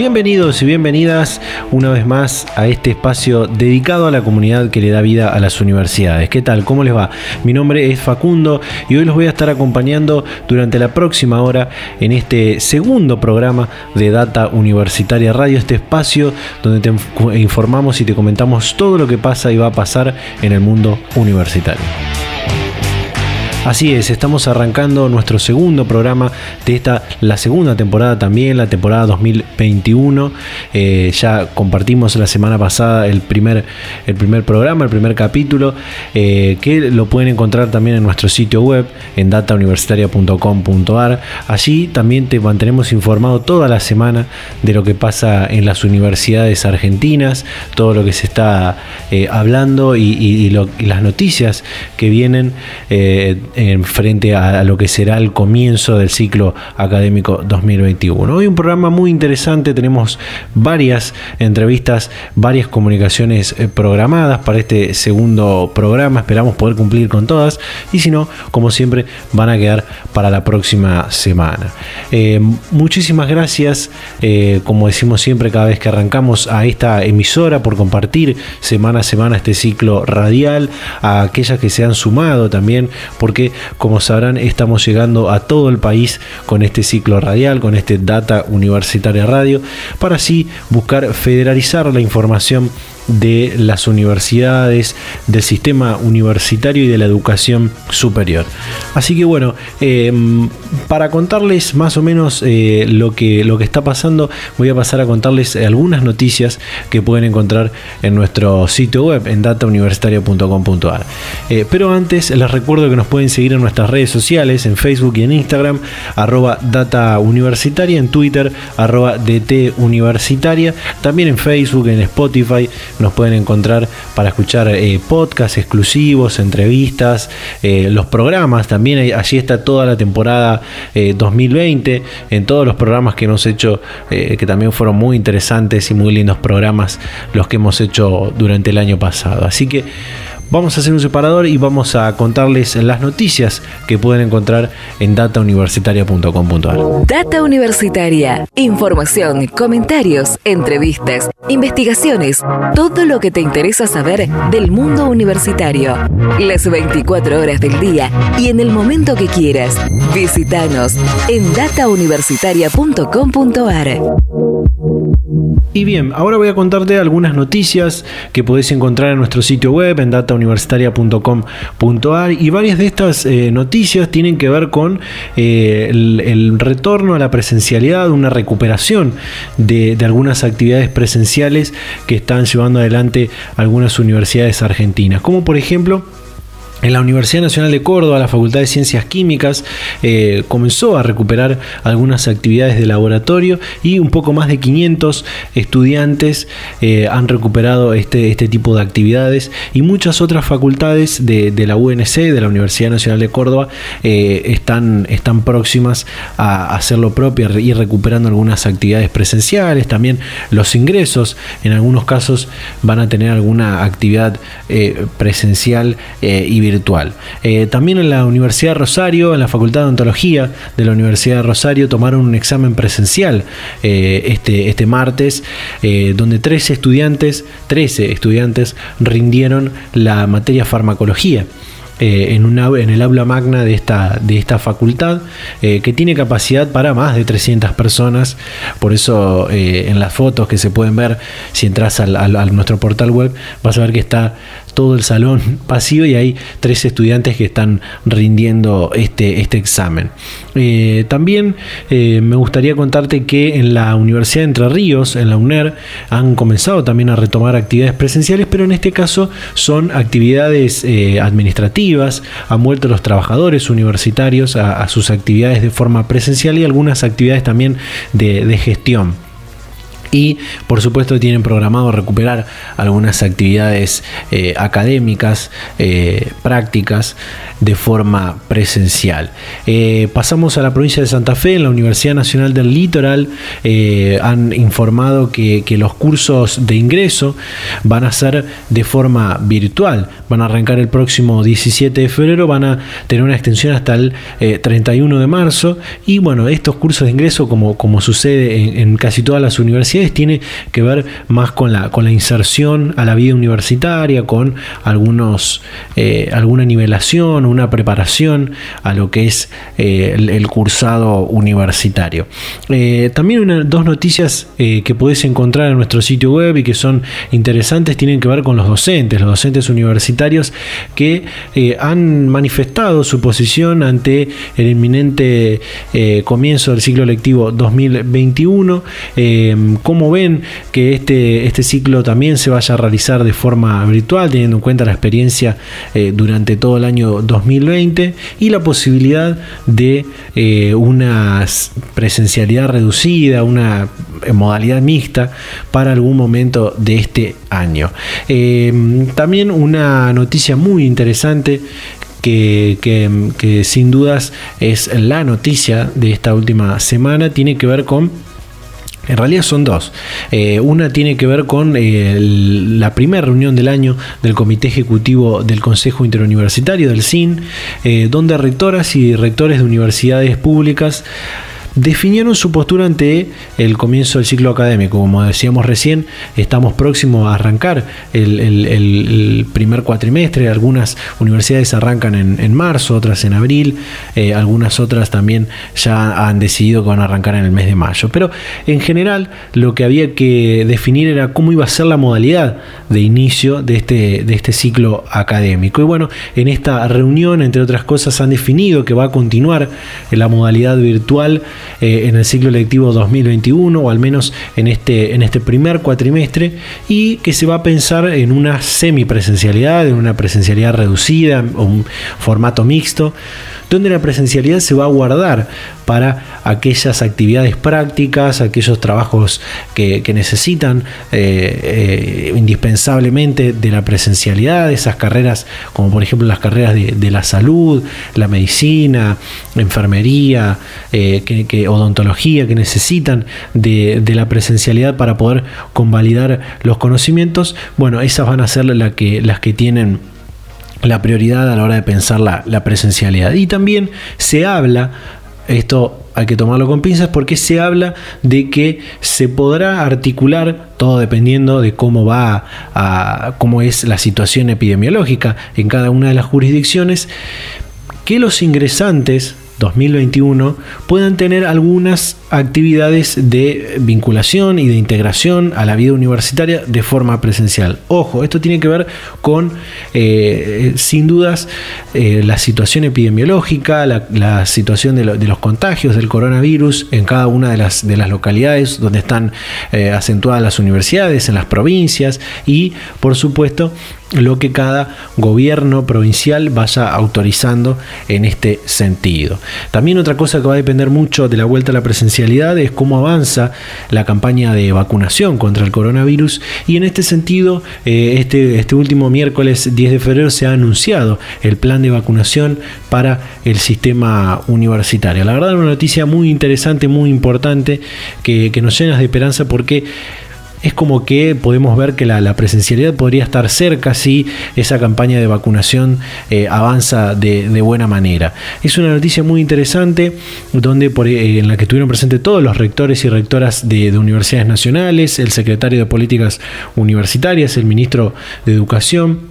Bienvenidos y bienvenidas una vez más a este espacio dedicado a la comunidad que le da vida a las universidades. ¿Qué tal? ¿Cómo les va? Mi nombre es Facundo y hoy los voy a estar acompañando durante la próxima hora en este segundo programa de Data Universitaria Radio, este espacio donde te informamos y te comentamos todo lo que pasa y va a pasar en el mundo universitario. Así es, estamos arrancando nuestro segundo programa de esta, la segunda temporada también, la temporada 2021. Eh, ya compartimos la semana pasada el primer, el primer programa, el primer capítulo, eh, que lo pueden encontrar también en nuestro sitio web, en datauniversitaria.com.ar. Allí también te mantenemos informado toda la semana de lo que pasa en las universidades argentinas, todo lo que se está eh, hablando y, las noticias que vienen en frente a, lo que será el comienzo del ciclo académico 2021. Hoy un programa muy interesante, tenemos varias entrevistas, varias comunicaciones eh, programadas para este segundo programa, esperamos poder cumplir con todas y si no, como siempre, van a quedar para la próxima semana. Eh, muchísimas gracias, eh, como decimos siempre cada vez que arrancamos a esta emisora por compartir semana a semana este ciclo radial, a aquellas que se han sumado también, porque como sabrán estamos llegando a todo el país con este ciclo radial, con este Data Universitaria Radio, para así buscar federalizar la información de las universidades, del sistema universitario y de la educación superior. Así que bueno, em, para contarles más o menos eh, lo, que, lo que está pasando, voy a pasar a contarles algunas noticias que pueden encontrar en nuestro sitio web, en datauniversitaria.com.ar. Eh, pero antes les recuerdo que nos pueden seguir en nuestras redes sociales, en Facebook y en Instagram, arroba data universitaria, en Twitter, arroba DT universitaria, también en Facebook, en Spotify, nos pueden encontrar para escuchar eh, podcasts exclusivos, entrevistas, eh, los programas. También allí está toda la temporada 2020, eh, en todos los programas que hemos hecho, que también fueron muy interesantes y muy lindos programas los que hemos hecho durante el año pasado. Así que Vamos a hacer un separador y vamos a contarles las noticias que pueden encontrar en datauniversitaria.com.ar. Data Universitaria. Información, comentarios, entrevistas, investigaciones, todo lo que te interesa saber del mundo universitario. Las 24 horas del día y en el momento que quieras. Visítanos en datauniversitaria.com.ar. Y bien, ahora voy a contarte algunas noticias que podés encontrar en nuestro sitio web en datauniversitaria.com.ar y varias de estas eh, noticias tienen que ver con eh, el, retorno a la presencialidad, una recuperación de, de algunas actividades presenciales que están llevando adelante algunas universidades argentinas, como por ejemplo en la Universidad Nacional de Córdoba, la Facultad de Ciencias Químicas eh, comenzó a recuperar algunas actividades de laboratorio y un poco más de 500 estudiantes eh, han recuperado este, este tipo de actividades y muchas otras facultades de, la UNC, de la Universidad Nacional de Córdoba, eh, están, están próximas a hacer lo propio y recuperando algunas actividades presenciales. También los ingresos, en algunos casos, van a tener alguna actividad presencial y Eh, también en la Universidad de Rosario, en la Facultad de Ontología de la Universidad de Rosario, tomaron un examen presencial eh, este, este martes, eh, donde 13 estudiantes, 13 estudiantes rindieron la materia farmacología. en, una, en el aula magna de esta, de esta facultad, que tiene capacidad para más de 300 personas. Por eso en las fotos que se pueden ver, si entras al, a nuestro portal web, vas a ver que está todo el salón vacío y hay tres estudiantes que están rindiendo este, este examen. Eh, también eh, me gustaría contarte que en la Universidad de Entre Ríos, en la UNER, han comenzado también a retomar actividades presenciales, pero en este caso son actividades eh, administrativas, han vuelto los trabajadores universitarios a, sus actividades de forma presencial y algunas actividades también de, de gestión. Y por supuesto tienen programado recuperar algunas actividades eh, académicas, eh, prácticas de forma presencial. Eh, pasamos a la provincia de Santa Fe, en la Universidad Nacional del Litoral han informado que, los cursos de ingreso van a ser de forma virtual, van a arrancar el próximo 17 de febrero, van a tener una extensión hasta el 31 de marzo. Y bueno, estos cursos de ingreso como, como sucede en casi todas las universidades, tiene que ver más con la, con la inserción a la vida universitaria, con algunos, eh, alguna nivelación, una preparación a lo que es eh, el, cursado universitario. Eh, también dos noticias que puedes encontrar en nuestro sitio web y que son interesantes tienen que ver con los docentes, los docentes universitarios que han manifestado su posición ante el inminente comienzo del ciclo lectivo 2021 cómo ven que este, este ciclo también se vaya a realizar de forma virtual, teniendo en cuenta la experiencia eh, durante todo el año 2020 y la posibilidad de eh, una presencialidad reducida, una eh, modalidad mixta para algún momento de este año. también una noticia muy interesante que, que, sin dudas es la noticia de esta última semana, tiene que ver con en realidad son dos. Eh, una tiene que ver con eh, la primera reunión del año del Comité Ejecutivo del Consejo Interuniversitario, del CIN, eh, donde rectoras y rectores de universidades públicas definieron su postura ante el comienzo del ciclo académico. Como decíamos recién, estamos próximos a arrancar el, primer cuatrimestre. Algunas universidades arrancan en, marzo, otras en abril, eh, algunas otras también ya han decidido que van a arrancar en el mes de mayo. Pero en general lo que había que definir era cómo iba a ser la modalidad de inicio de este, de este ciclo académico. Y bueno, en esta reunión, entre otras cosas, han definido que va a continuar en la modalidad virtual eh, en el ciclo lectivo 2021 o al menos en este, en este primer cuatrimestre y que se va a pensar en una semipresencialidad, en una presencialidad reducida un formato mixto donde la presencialidad se va a guardar para aquellas actividades prácticas, aquellos trabajos que, necesitan eh, eh, indispensablemente de la presencialidad, esas carreras como por ejemplo las carreras de, la salud, la medicina, enfermería, eh, odontología, que necesitan de, la presencialidad para poder convalidar los conocimientos, bueno, esas van a ser que, las que tienen la prioridad a la hora de pensar la, presencialidad. Y también se habla, esto hay que tomarlo con pinzas porque se habla de que se podrá articular todo dependiendo de cómo va a cómo es la situación epidemiológica en cada una de las jurisdicciones que los ingresantes 2021 puedan tener algunas actividades de vinculación y de integración a la vida universitaria de forma presencial. Ojo, esto tiene que ver con, eh, sin dudas, eh, la situación epidemiológica, la, situación de, los contagios del coronavirus en cada una de las, de las localidades donde están eh, acentuadas las universidades, en las provincias y, por supuesto, lo que cada gobierno provincial vaya autorizando en este sentido. También otra cosa que va a depender mucho de la vuelta a la es cómo avanza la campaña de vacunación contra el coronavirus y en este sentido eh, este, este último miércoles 10 de febrero se ha anunciado el plan de vacunación para el sistema universitario. La verdad una noticia muy interesante, muy importante que, que nos llena de esperanza porque es como que podemos ver que la, presencialidad podría estar cerca si esa campaña de vacunación eh, avanza de, buena manera. Es una noticia muy interesante donde eh, en la que estuvieron presentes todos los rectores y rectoras de universidades nacionales, el secretario de Políticas Universitarias, el ministro de Educación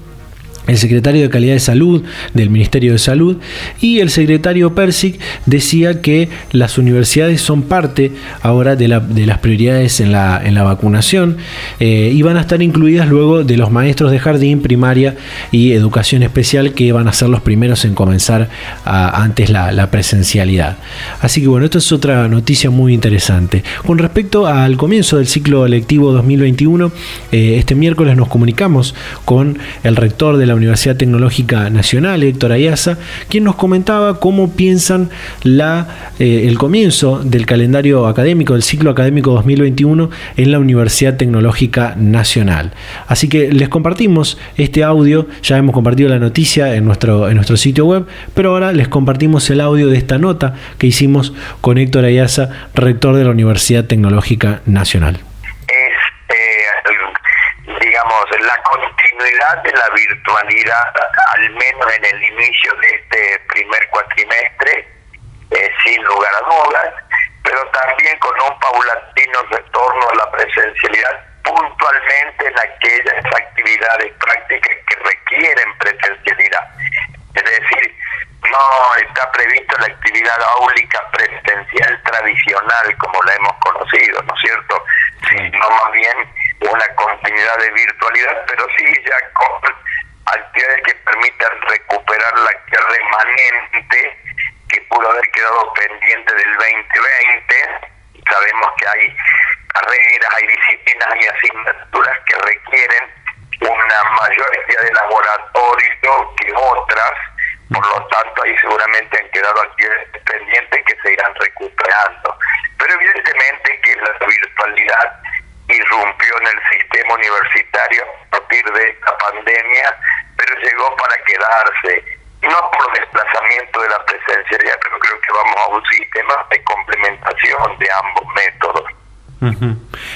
el secretario de Calidad de Salud del Ministerio de Salud y el secretario Persic decía que las universidades son parte ahora de, las prioridades en la, vacunación eh, y van a estar incluidas luego de los maestros de jardín, primaria y educación especial que van a ser los primeros en comenzar antes la, presencialidad. Así que bueno, esto es otra noticia muy interesante. Con respecto al comienzo del ciclo lectivo 2021, eh, este miércoles nos comunicamos con el rector de la Universidad Tecnológica Nacional, Héctor Ayaza, quien nos comentaba cómo piensan la, eh, el comienzo del calendario académico, del ciclo académico 2021 en la Universidad Tecnológica Nacional. Así que les compartimos este audio, ya hemos compartido la noticia en nuestro, en nuestro sitio web, pero ahora les compartimos el audio de esta nota que hicimos con Héctor Ayaza, rector de la Universidad Tecnológica Nacional. De la virtualidad, al menos en el inicio de este primer cuatrimestre, eh, sin lugar a dudas, pero también con un paulatino retorno a la presencialidad puntualmente en aquellas actividades prácticas que requieren presencialidad. Es decir, no está prevista la actividad áulica presencial tradicional como la hemos conocido, ¿no es cierto? Sino más bien una continuidad de virtualidad, pero sí ya con actividades que permitan recuperar la remanente que pudo haber quedado pendiente del 2020. Sabemos que hay carreras, hay disciplinas, hay asignaturas que requieren una mayor actividad de laboratorio que otras, por lo tanto ahí seguramente han quedado actividades pendientes que se irán recuperando. Pero evidentemente que la virtualidad irrumpió en el sistema universitario a partir de esta pandemia, pero llegó para quedarse, no por desplazamiento de la presencialidad, pero creo que vamos a un sistema de complementación de ambos métodos.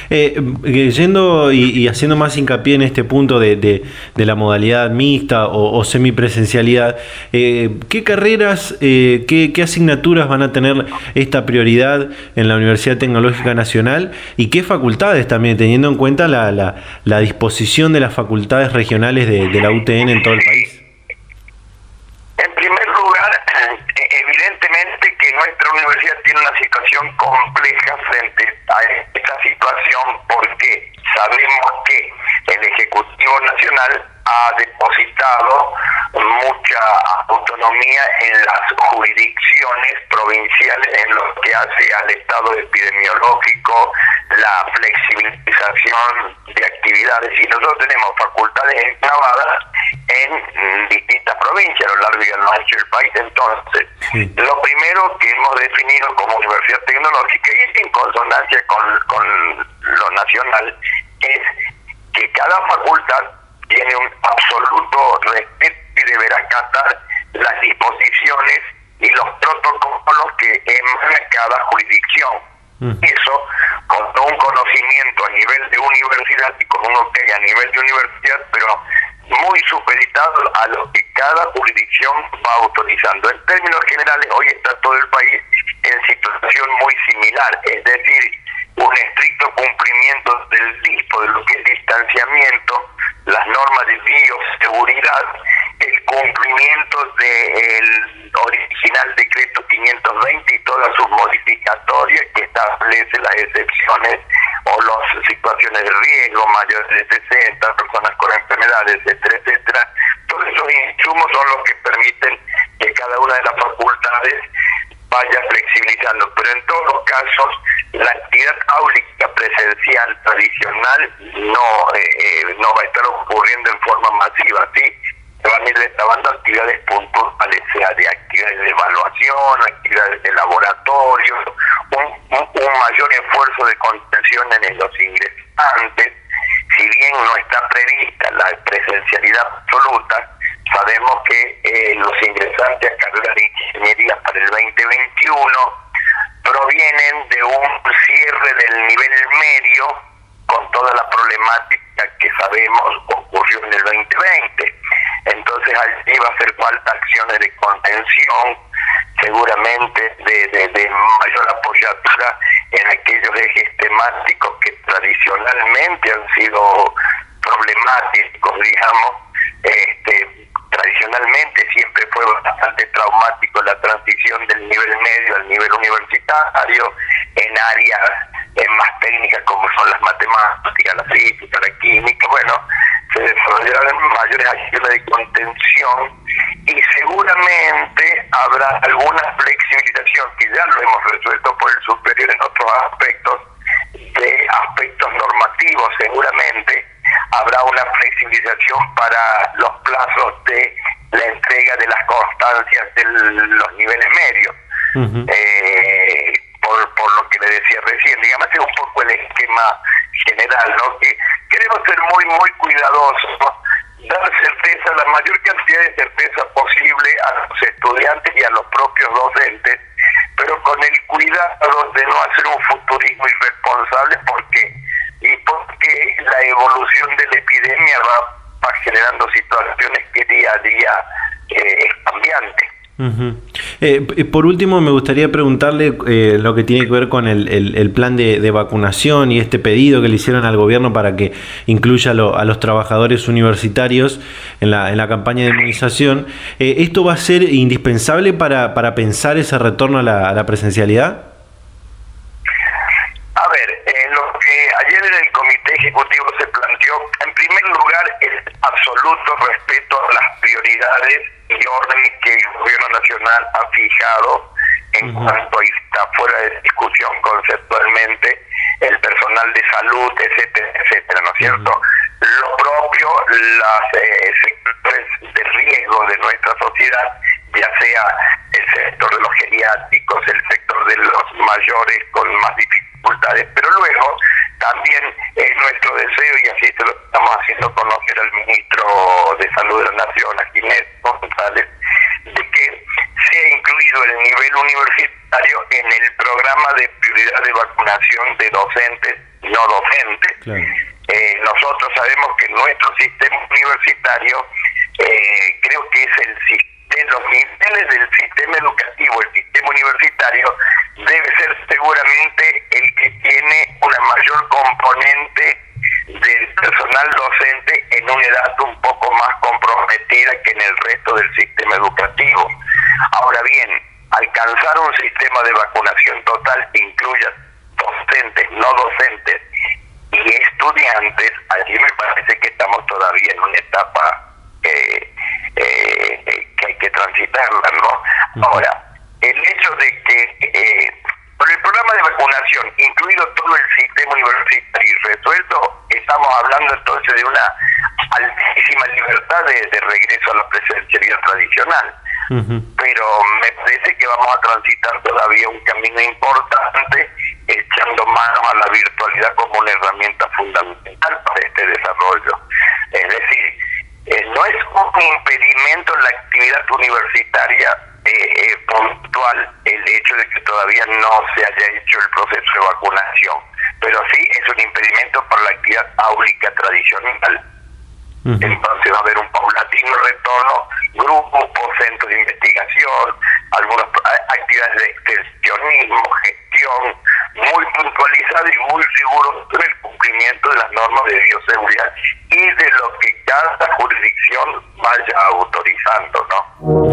Eh, eh, yendo y, haciendo más hincapié en este punto de, la modalidad mixta o, semipresencialidad, eh, ¿qué carreras, qué, asignaturas van a tener esta prioridad en la Universidad Tecnológica Nacional y qué facultades también, teniendo en cuenta la, la, disposición de las facultades regionales de, de la UTN en todo el país? En primer lugar, evidentemente que tiene una situación compleja frente a esta situación porque sabemos que el Ejecutivo Nacional ha depositado mucha autonomía en las jurisdicciones provinciales en lo que hace al estado epidemiológico, la flexibilización de actividades y nosotros tenemos facultades enclavadas en distintas provincias a lo largo y ancho del país. Entonces, lo primero que hemos definido como universidad tecnológica y en consonancia con, con lo nacional es que cada facultad tiene un absoluto respeto y deberá acatar las disposiciones y los protocolos que emana cada jurisdicción. Eso, con un conocimiento a nivel de universidad y con un hotel a nivel de universidad, pero muy supeditado a lo que cada jurisdicción va autorizando. En términos generales, hoy está todo el país en situación muy similar, es decir, un estricto cumplimiento del dispo de lo que es distanciamiento, las normas de bioseguridad, el cumplimiento del original decreto 520 y todas sus modificatorias que establece las excepciones o las situaciones de riesgo mayores de 60, personas con enfermedades, etcétera, etcétera. Todos esos insumos son los que permiten que cada una de las facultades vaya flexibilizando, pero en todos los casos la actividad áulica presencial tradicional no eh, eh, no va a estar ocurriendo en forma masiva, sí, se van a ir destabando actividades puntuales, sea de actividades de evaluación, actividades de laboratorio, un mayor esfuerzo de contención en los ingresantes, si bien no está prevista la presencialidad absoluta, Sabemos que eh, los ingresantes a carreras de ingeniería para el 2021 provienen de un cierre del nivel medio con toda la problemática que sabemos ocurrió en el 2020. Entonces allí va a hacer falta acciones de contención, seguramente de, mayor apoyatura en aquellos ejes temáticos que tradicionalmente han sido problemáticos, digamos, este, tradicionalmente siempre fue bastante traumático la transición del nivel medio al nivel universitario en áreas más técnicas como son las matemáticas, la física, la química, bueno, se desarrollaron mayores acciones de contención y seguramente habrá alguna flexibilización que ya lo hemos resuelto por el superior en otros aspectos, de aspectos normativos seguramente, habrá una flexibilización para los plazos de la entrega de las constancias de los niveles medios. eh, por, por lo que le decía recién, digamos, es un poco el esquema general, ¿no? Que queremos ser muy, muy cuidadosos, dar certeza, la mayor cantidad de certeza posible a los estudiantes y a los propios docentes, pero con el cuidado de no hacer un futurismo irresponsable porque y porque la evolución de la epidemia va, generando situaciones que día a día eh, es cambiante. Eh, por último, me gustaría preguntarle eh, lo que tiene que ver con el, plan de, vacunación y este pedido que le hicieron al gobierno para que incluya a los trabajadores universitarios en la, en la campaña de inmunización. Eh, ¿Esto va a ser indispensable para, para pensar ese retorno a la presencialidad? A ver, lo que ayer en el Comité Ejecutivo se planteó, en primer lugar, el absoluto respeto a las prioridades y orden que el gobierno nacional ha fijado en cuanto a está fuera de discusión conceptualmente el personal de salud, etcétera, etcétera, ¿no es cierto? Lo propio, las eh, sectores de riesgo de nuestra sociedad, ya sea el sector de los geriátricos, el sector de los mayores con más dificultades, pero luego también es nuestro deseo, y así se lo estamos haciendo conocer al ministro de Salud de la Nación, a Ginés González, de que sea incluido el nivel universitario en el programa de prioridad de vacunación de docentes no docentes. Eh, nosotros sabemos que nuestro sistema universitario eh, creo que es el de los niveles del sistema educativo, el sistema universitario, debe ser seguramente el que tiene una mayor componente del personal docente en una edad un poco más comprometida que en el resto del sistema educativo. Ahora bien, alcanzar un sistema de vacunación total que incluya docentes, no docentes y estudiantes, allí me parece que estamos todavía en una etapa eh, eh, que hay que transitarla, ¿no? Ahora, el hecho de que eh, por el programa de vacunación, incluido todo el sistema universitario y resuelto, estamos hablando entonces de una altísima libertad de, regreso a la presencialidad tradicional. Pero me parece que vamos a transitar todavía un camino importante, echando mano a la virtualidad como una herramienta fundamental para este desarrollo. Es decir, eh, no es un impedimento en la actividad universitaria eh, eh, puntual el hecho de que todavía no se haya hecho el proceso de vacunación, pero sí es un impedimento para la actividad áulica tradicional. Entonces va a haber un paulatino retorno, grupos, centros de investigación, algunas actividades de extensionismo, gestión, muy puntualizado y muy seguro del cumplimiento de las normas de bioseguridad y de lo que cada jurisdicción vaya autorizando, ¿no?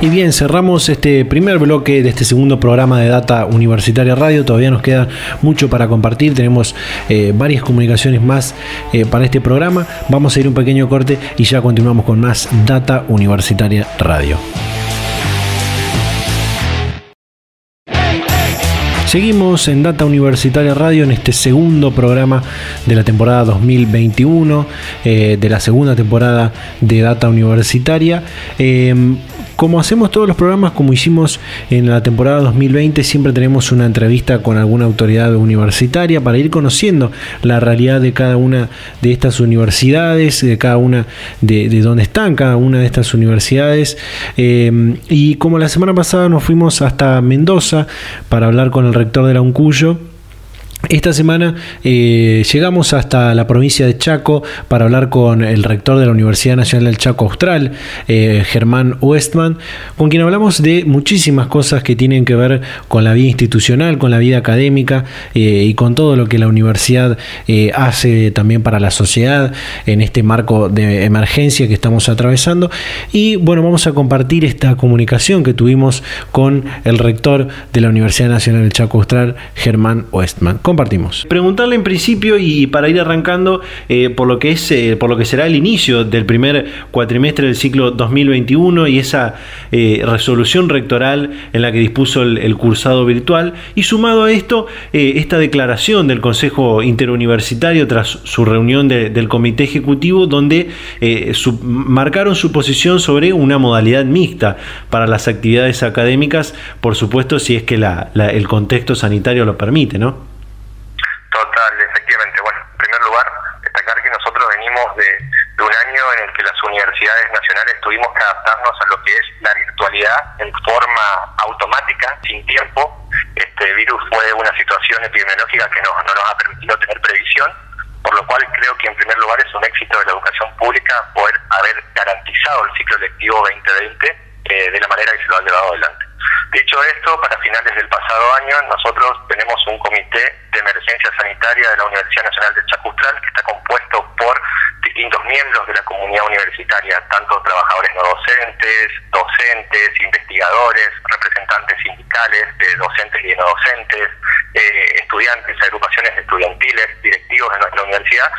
Y bien, cerramos este primer bloque de este segundo programa de Data Universitaria Radio. Todavía nos queda mucho para compartir. Tenemos eh, varias comunicaciones más eh, para este programa. Vamos a ir un pequeño corte y ya continuamos con más Data Universitaria Radio. Seguimos en Data Universitaria Radio en este segundo programa de la temporada 2021, eh, de la segunda temporada de Data Universitaria. Como hacemos todos los programas, como hicimos en la temporada 2020, siempre tenemos una entrevista con alguna autoridad universitaria para ir conociendo la realidad de cada una de estas universidades, de cada una de, de dónde están cada una de estas universidades. Eh, y como la semana pasada nos fuimos hasta Mendoza para hablar con el rector de la UNCUYO esta semana eh, llegamos hasta la provincia de Chaco para hablar con el rector de la Universidad Nacional del Chaco Austral, eh, Germán Westman, con quien hablamos de muchísimas cosas que tienen que ver con la vida institucional, con la vida académica eh, y con todo lo que la universidad hace también para la sociedad en este marco de emergencia que estamos atravesando. Y bueno, vamos a compartir esta comunicación que tuvimos con el rector de la Universidad Nacional del Chaco Austral, Germán Westman compartimos. Preguntarle en principio y para ir arrancando eh, por lo que es eh, por lo que será el inicio del primer cuatrimestre del ciclo 2021 y esa eh, resolución rectoral en la que dispuso el, cursado virtual y sumado a esto esta declaración del Consejo Interuniversitario tras su reunión del Comité Ejecutivo donde marcaron su posición sobre una modalidad mixta para las actividades académicas, por supuesto si es que el contexto sanitario lo permite, ¿no? Total, efectivamente. Bueno, en primer lugar, destacar que venimos de, un año en el que las universidades nacionales tuvimos que adaptarnos a lo que es la virtualidad en forma automática, sin tiempo. Este virus fue una situación epidemiológica que no, no nos ha permitido tener previsión, por lo cual creo que en primer lugar es un éxito de la educación pública poder haber garantizado el ciclo lectivo 2020 eh, de la manera que se lo ha llevado adelante. Dicho esto, para finales del pasado año nosotros tenemos un comité de emergencia sanitaria de la Universidad Nacional de Chacustral que está compuesto por distintos miembros de la comunidad universitaria, tanto trabajadores no docentes, docentes, investigadores, representantes sindicales de docentes y de no docentes, eh, estudiantes, agrupaciones estudiantiles, directivos de nuestra universidad,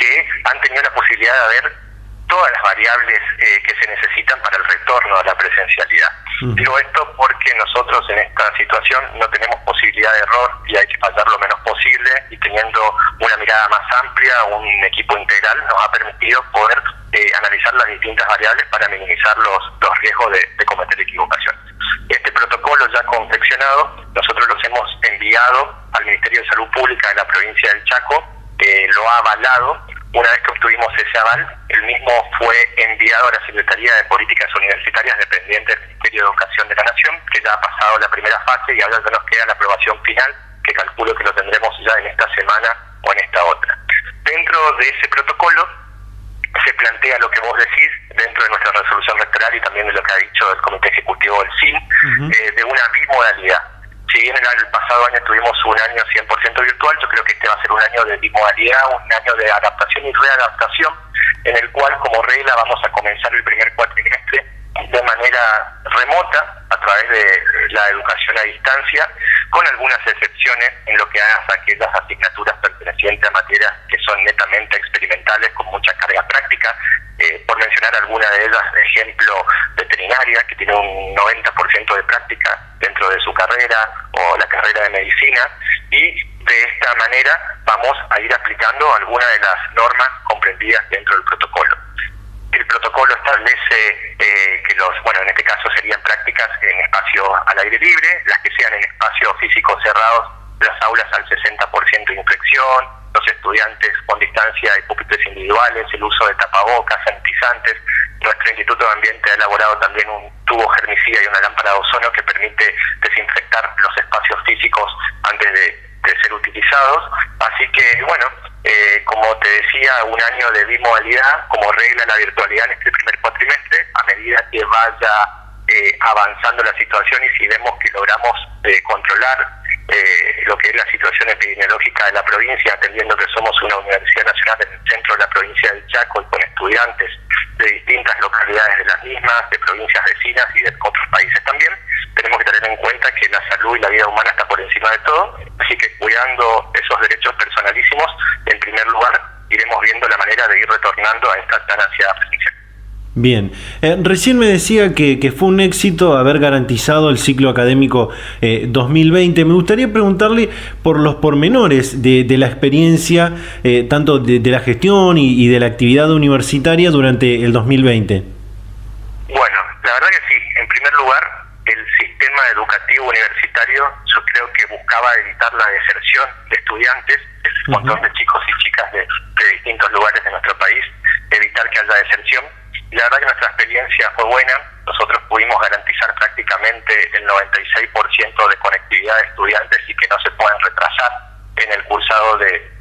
que han tenido la posibilidad de ver todas las variables eh, que se necesitan para el retorno a la presencialidad. Digo esto porque nosotros en esta situación no tenemos posibilidad de error y hay que fallar lo menos posible y teniendo una mirada más amplia, un equipo integral nos ha permitido poder eh, analizar las distintas variables para minimizar los, los riesgos de, de cometer equivocaciones. Este protocolo ya confeccionado, nosotros los hemos enviado al Ministerio de Salud Pública de la provincia del Chaco, que lo ha avalado una vez que obtuvimos ese aval, el mismo fue enviado a la Secretaría de Políticas Universitarias dependiente del Ministerio de Educación de la Nación, que ya ha pasado la primera fase y ahora ya nos queda la aprobación final, que calculo que lo tendremos ya en esta semana o en esta otra. Dentro de ese protocolo se plantea lo que vos decís dentro de nuestra resolución rectoral y también de lo que ha dicho el Comité Ejecutivo del CIN, eh, de una bimodalidad si bien en el pasado año tuvimos un año 100% virtual, yo creo que este va a ser un año de bimodalidad, un año de adaptación y readaptación, en el cual como regla vamos a comenzar el primer cuatrimestre de manera remota a través de la educación a distancia, con algunas excepciones en lo que hace a aquellas asignaturas pertenecientes a materias que son netamente experimentales con mucha carga práctica, eh, por mencionar alguna de ellas, ejemplo, veterinaria, que tiene un 90% de práctica dentro de su carrera, o la carrera de medicina, y de esta manera vamos a ir aplicando algunas de las normas comprendidas dentro del protocolo. El protocolo establece eh, que los, bueno, en este caso serían prácticas en espacio al aire libre, las que sean en espacios físicos cerrados, las aulas al 60% de infección, los estudiantes con distancia y pupitres individuales, el uso de tapabocas, sanitizantes. Nuestro Instituto de Ambiente ha elaborado también un tubo germicida y una lámpara de ozono que permite desinfectar los espacios físicos antes de, ser utilizados. Así que, bueno, eh, como te decía, un año de bimodalidad, como regla la virtualidad en este primer cuatrimestre, a medida que vaya eh, avanzando la situación y si vemos que logramos eh, controlar eh, lo que es la situación epidemiológica de la provincia, atendiendo que somos una universidad nacional en el centro de la provincia del Chaco y con estudiantes de distintas localidades de las mismas, de provincias vecinas y de otros países también. Tenemos que tener en cuenta que la salud y la vida humana está por encima de todo, así que cuidando esos derechos personalísimos, en primer lugar, iremos viendo la manera de ir retornando a esta tan ansiada presencia. Bien, eh, recién me decía que, fue un éxito haber garantizado el ciclo académico 2020. Eh, me gustaría preguntarle por los pormenores de, la experiencia, eh, tanto de, la gestión y, de la actividad universitaria durante el 2020. Bueno, la verdad que sí. En primer lugar, el sistema educativo universitario yo creo que buscaba evitar la deserción de estudiantes, un montón de chicos y chicas de distintos lugares de nuestro país, evitar que haya deserción la verdad que nuestra experiencia fue buena. Nosotros pudimos garantizar prácticamente el 96% de conectividad de estudiantes y que no se puedan retrasar en el cursado de,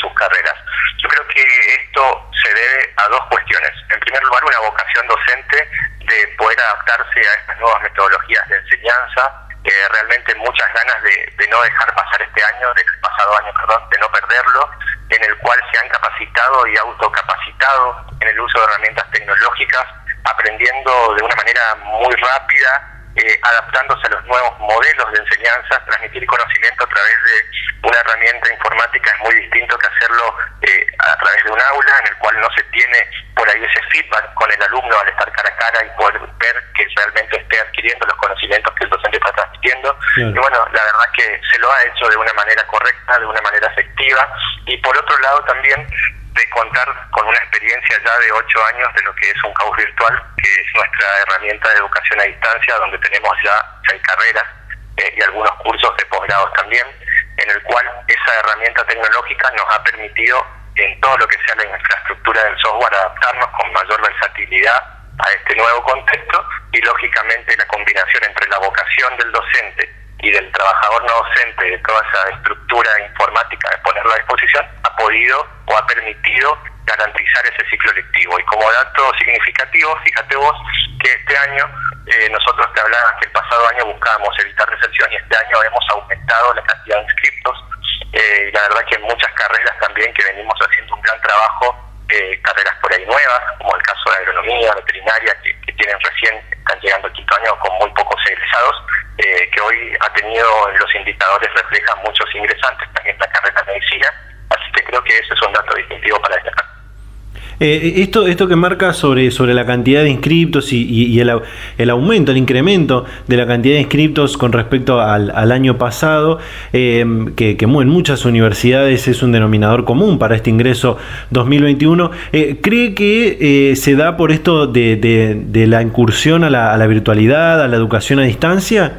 sus carreras. Yo creo que esto se debe a dos cuestiones. En primer lugar, una vocación docente de poder adaptarse a estas nuevas metodologías de enseñanza, eh, realmente muchas ganas de, de, no dejar pasar este año, del pasado año, perdón, de no perderlo, en el cual se han capacitado y autocapacitado en el uso de herramientas tecnológicas, aprendiendo de una manera muy rápida eh, adaptándose a los nuevos modelos de enseñanza, transmitir conocimiento a través de una herramienta informática es muy distinto que hacerlo eh, a través de un aula en el cual no se tiene por ahí ese feedback con el alumno al estar cara a cara y poder ver que realmente esté adquiriendo los conocimientos que el docente está transmitiendo. Y bueno, la verdad que se lo ha hecho de una manera correcta, de una manera efectiva. Y por otro lado también de contar con una experiencia ya de ocho años de lo que es un caos virtual, que es nuestra herramienta de educación a distancia, donde tenemos ya seis carreras eh, y algunos cursos de posgrados también, en el cual esa herramienta tecnológica nos ha permitido en todo lo que sea la infraestructura del software adaptarnos con mayor versatilidad a este nuevo contexto y lógicamente la combinación entre la vocación del docente y del trabajador no docente de toda esa estructura informática de ponerla a disposición ha podido o ha permitido garantizar ese ciclo lectivo. Y como dato significativo, fíjate vos que este año eh, nosotros te hablaba que el pasado año buscábamos evitar deserción y este año hemos aumentado la cantidad de inscriptos. Eh, y la verdad que en muchas carreras también que venimos haciendo un gran trabajo, eh, carreras por ahí nuevas, como el caso de agronomía, veterinaria, que, que tienen recién, están llegando al quinto año con muy pocos egresados, eh, que hoy ha tenido indicadores reflejan muchos ingresantes también la carrera de medicina, así que creo que ese es un dato distintivo para destacar. Eh, esto, esto que marca sobre, sobre la cantidad de inscriptos y, el, el, aumento, el incremento de la cantidad de inscriptos con respecto al, año pasado, eh, que, que, en muchas universidades es un denominador común para este ingreso 2021, eh, ¿cree que se da por esto de, de, la incursión a la virtualidad, a la educación a distancia?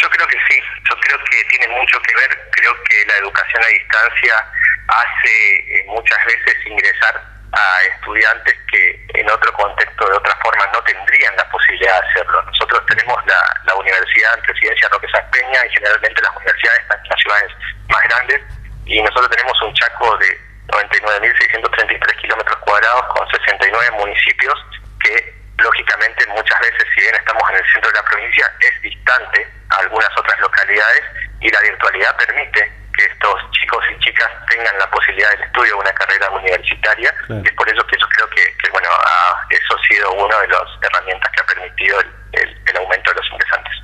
Yo creo que sí, yo creo que tiene mucho que ver, creo que la educación a distancia hace eh, muchas veces ingresar a estudiantes que en otro contexto, de otra forma, no tendrían la posibilidad de hacerlo. Nosotros tenemos la, Universidad en Presidencia Roque Peña y generalmente las universidades están en las ciudades más grandes y nosotros tenemos un chaco de 99.633 kilómetros cuadrados con 69 municipios que lógicamente muchas veces si bien estamos en el centro de la provincia es distante a algunas otras localidades y la virtualidad permite que estos chicos y chicas tengan la posibilidad del estudio de una carrera universitaria. Claro. Es por eso que yo creo que, que bueno, a, eso ha sido una de las herramientas que ha permitido el, el, el aumento de los ingresantes.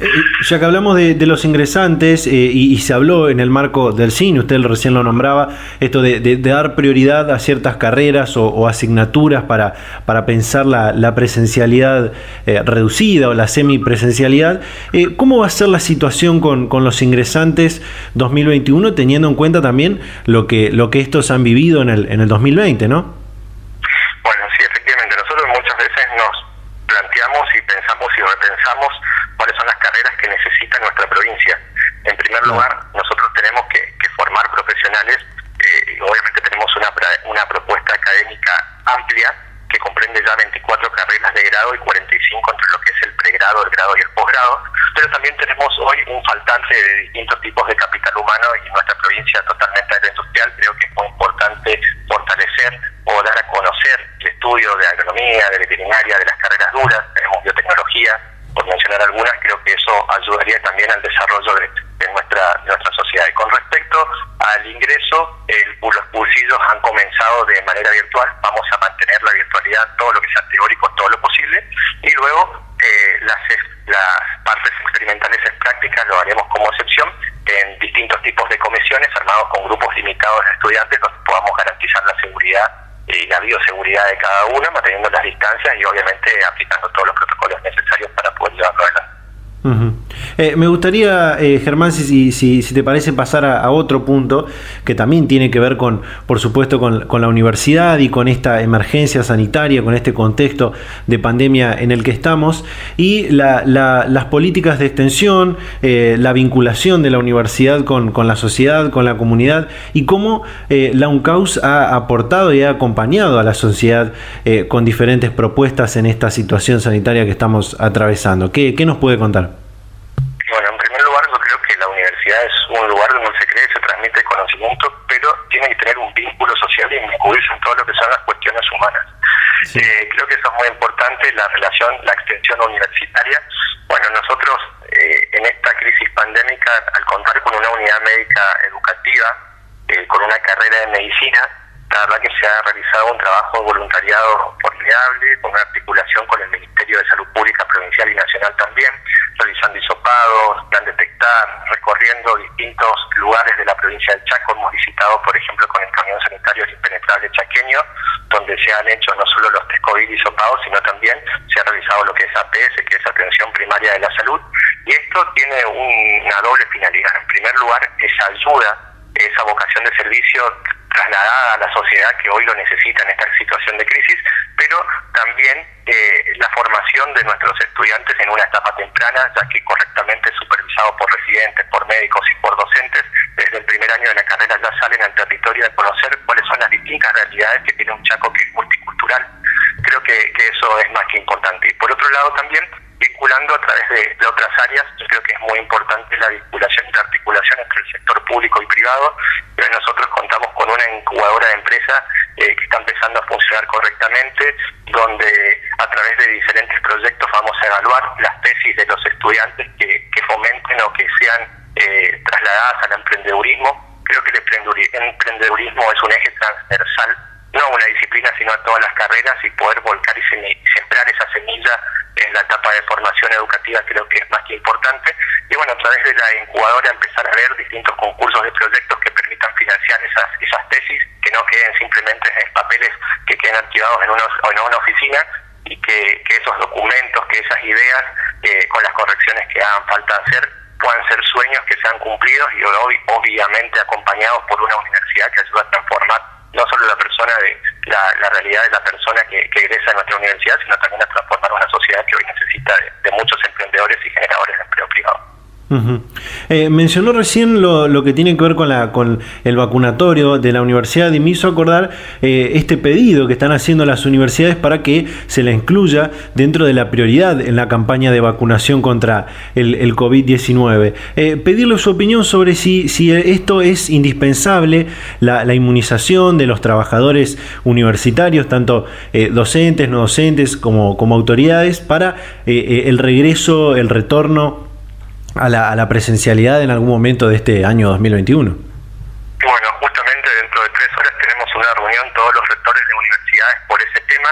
Eh, ya que hablamos de, los ingresantes eh, y, se habló en el marco del cine, usted recién lo nombraba, esto de, dar prioridad a ciertas carreras o, asignaturas para, para pensar la, la presencialidad eh, reducida o la semipresencialidad. Eh, ¿Cómo va a ser la situación con, con, los ingresantes 2021 teniendo en cuenta también lo que, lo que estos han vivido en el, en el 2020, no? Bueno, sí, efectivamente. Nosotros muchas veces nos planteamos y pensamos y repensamos cuáles son las carreras que necesita nuestra provincia. En primer lugar, nosotros tenemos que, que formar profesionales, eh, obviamente tenemos una, una propuesta académica amplia que comprende ya 24 carreras de grado y 45 entre lo que es el pregrado, el grado y el posgrado, pero también tenemos hoy un faltante de distintos tipos de capital humano y nuestra provincia totalmente agroindustrial creo que es muy importante fortalecer o dar a conocer el estudio de agronomía, de veterinaria, de las carreras duras, tenemos biotecnología, por mencionar algunas, creo que eso ayudaría también al desarrollo de, nuestra, nuestra sociedad. Y con respecto al ingreso, el, los cursillos han comenzado de manera virtual, vamos a mantener la virtualidad, todo lo que sea teórico, todo lo posible, y luego eh, las, las partes experimentales en práctica lo haremos como excepción en distintos tipos de comisiones armados con grupos limitados de estudiantes donde podamos garantizar la seguridad y la bioseguridad de cada uno, manteniendo las distancias y obviamente aplicando todos los protocolos necesarios para poder llevarlo adelante. Uh. Eh, me gustaría, eh, Germán, si, te parece pasar a, otro punto que también tiene que ver con, por supuesto, con, la universidad y con esta emergencia sanitaria, con este contexto de pandemia en el que estamos y la, la, las políticas de extensión, eh, la vinculación de la universidad con, la sociedad, con la comunidad y cómo eh, la UNCAUS ha aportado y ha acompañado a la sociedad con diferentes propuestas en esta situación sanitaria que estamos atravesando. ¿Qué, qué nos puede contar? universidad es un lugar donde se cree, se transmite conocimiento, pero tiene que tener un vínculo social y incluirse en todo lo que son las cuestiones humanas. Eh, creo que eso es muy importante, la relación, la extensión universitaria. Bueno, nosotros eh, en esta crisis pandémica, al contar con una unidad médica educativa, eh, con una carrera de medicina, la verdad que se ha realizado un trabajo de voluntariado formidable, con una articulación con el Ministerio de Salud Pública Provincial y Nacional también, realizando hisopados, plan detectar, recorriendo distintos lugares de la provincia del Chaco, hemos visitado, por ejemplo, con el camión sanitario impenetrable chaqueño, donde se han hecho no solo los test COVID hisopados, sino también se ha realizado lo que es APS, que es Atención Primaria de la Salud, y esto tiene una doble finalidad. En primer lugar, esa ayuda, esa vocación de servicio trasladada a la sociedad que hoy lo necesita en esta situación de crisis, pero también eh, la formación de nuestros estudiantes en una etapa temprana, ya que correctamente supervisado por residentes, por médicos y por docentes, desde el primer año de la carrera ya salen al territorio a conocer cuáles son las distintas realidades que tiene un Chaco que es multicultural. Creo que, que eso es más que importante. Y por otro lado también vinculando a través de, otras áreas. Yo creo que es muy importante la vinculación y la articulación entre el sector público y privado. Hoy nosotros contamos con una incubadora de empresa eh, que está empezando a funcionar correctamente, donde a través de diferentes proyectos vamos a evaluar las tesis de los estudiantes que, fomenten o que sean eh, trasladadas al emprendedurismo. Creo que el emprendedurismo es un eje transversal no una disciplina, sino a todas las carreras y poder volcar y sembrar esa semilla en la etapa de formación educativa creo que es más que importante. Y bueno, a través de la incubadora empezar a ver distintos concursos de proyectos que permitan financiar esas, esas tesis, que no queden simplemente en papeles que queden archivados en una, en una oficina y que, que esos documentos, que esas ideas, eh, con las correcciones que hagan falta hacer, puedan ser sueños que sean cumplidos y obviamente acompañados por una universidad que ayuda a transformar no solo la persona de la, realidad de la persona que, que, egresa a nuestra universidad, sino también a transformar una sociedad que hoy necesita de muchos emprendedores y generadores de empleo privado. Eh, mencionó recién lo, que tiene que ver con, la, con el vacunatorio de la universidad y me hizo acordar eh, este pedido que están haciendo las universidades para que se la incluya dentro de la prioridad en la campaña de vacunación contra el, COVID-19. Eh, pedirle su opinión sobre si, esto es indispensable, la, inmunización de los trabajadores universitarios, tanto docentes, no docentes como autoridades, para el regreso, el retorno a la, a la presencialidad en algún momento de este año 2021? Bueno, justamente dentro de tres horas tenemos una reunión todos los rectores de universidades por ese tema,